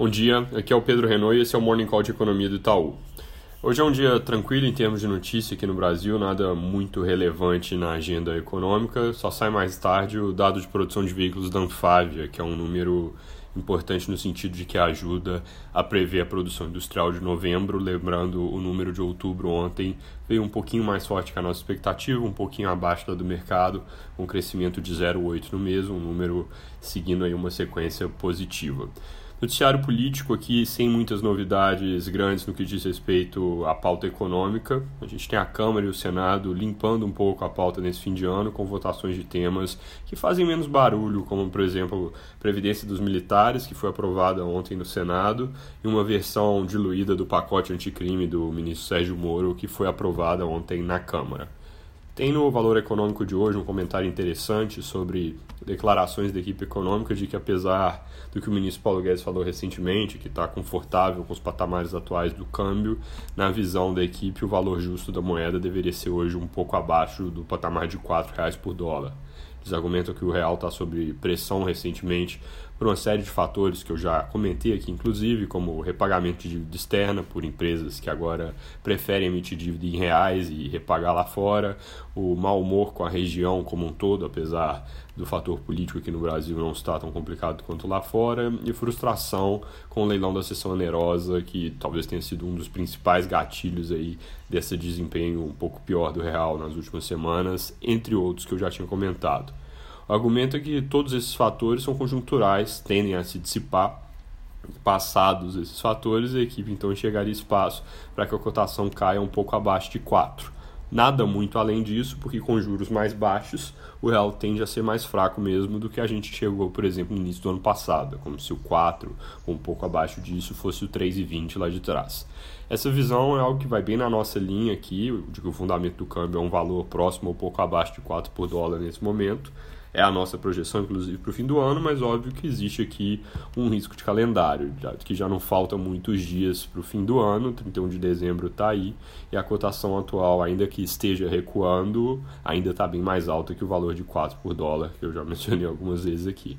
Bom dia, aqui é o Pedro Renault e esse é o Morning Call de Economia do Itaú. Hoje é um dia tranquilo em termos de notícia aqui no Brasil, nada muito relevante na agenda econômica, só sai mais tarde o dado de produção de veículos da Anfávia, que é um número importante no sentido de que ajuda a prever a produção industrial de novembro, lembrando o número de outubro ontem veio um pouquinho mais forte que a nossa expectativa, um pouquinho abaixo da do mercado, um crescimento de 0,8 no mês, um número seguindo aí uma sequência positiva. Noticiário político aqui sem muitas novidades grandes no que diz respeito à pauta econômica. A gente tem a Câmara e o Senado limpando um pouco a pauta nesse fim de ano com votações de temas que fazem menos barulho, como por exemplo Previdência dos Militares, que foi aprovada ontem no Senado, e uma versão diluída do pacote anticrime do ministro Sérgio Moro, que foi aprovada ontem na Câmara. Tem no Valor Econômico de hoje um comentário interessante sobre declarações da equipe econômica de que, apesar do que o ministro Paulo Guedes falou recentemente, que está confortável com os patamares atuais do câmbio, na visão da equipe, o valor justo da moeda deveria ser hoje um pouco abaixo do patamar de R$ reais por dólar. Eles argumentam que o real está sob pressão recentemente por uma série de fatores que eu já comentei aqui, inclusive, como o repagamento de dívida externa por empresas que agora preferem emitir dívida em reais e repagar lá fora, o mau humor com a região como um todo, apesar do fator político aqui no Brasil não estar tão complicado quanto lá fora, e frustração com o leilão da sessão onerosa, que talvez tenha sido um dos principais gatilhos aí desse desempenho um pouco pior do real nas últimas semanas, entre outros que eu já tinha comentado. O argumento é que todos esses fatores são conjunturais, tendem a se dissipar. Passados esses fatores, a equipe então enxergaria espaço para que a cotação caia um pouco abaixo de 4. Nada muito além disso, porque com juros mais baixos, o real tende a ser mais fraco mesmo do que a gente chegou, por exemplo, no início do ano passado, como se o 4 ou um pouco abaixo disso fosse o 3,20 lá de trás. Essa visão é algo que vai bem na nossa linha aqui, de que o fundamento do câmbio é um valor próximo ou pouco abaixo de 4 por dólar nesse momento é a nossa projeção, inclusive, para o fim do ano, mas óbvio que existe aqui um risco de calendário, que já não faltam muitos dias para o fim do ano, 31 de dezembro está aí, e a cotação atual, ainda que esteja recuando, ainda está bem mais alta que o valor de 4 por dólar, que eu já mencionei algumas vezes aqui.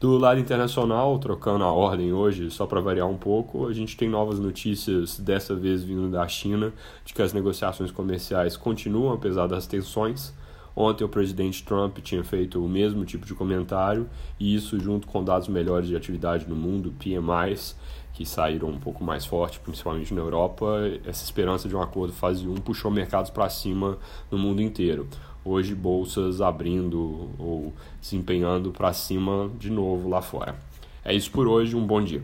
Do lado internacional, trocando a ordem hoje, só para variar um pouco, a gente tem novas notícias, dessa vez vindo da China, de que as negociações comerciais continuam, apesar das tensões. Ontem o presidente Trump tinha feito o mesmo tipo de comentário, e isso, junto com dados melhores de atividade no mundo, PMIs, que saíram um pouco mais forte, principalmente na Europa, essa esperança de um acordo fase 1 puxou mercados para cima no mundo inteiro. Hoje, bolsas abrindo ou se empenhando para cima de novo lá fora. É isso por hoje, um bom dia.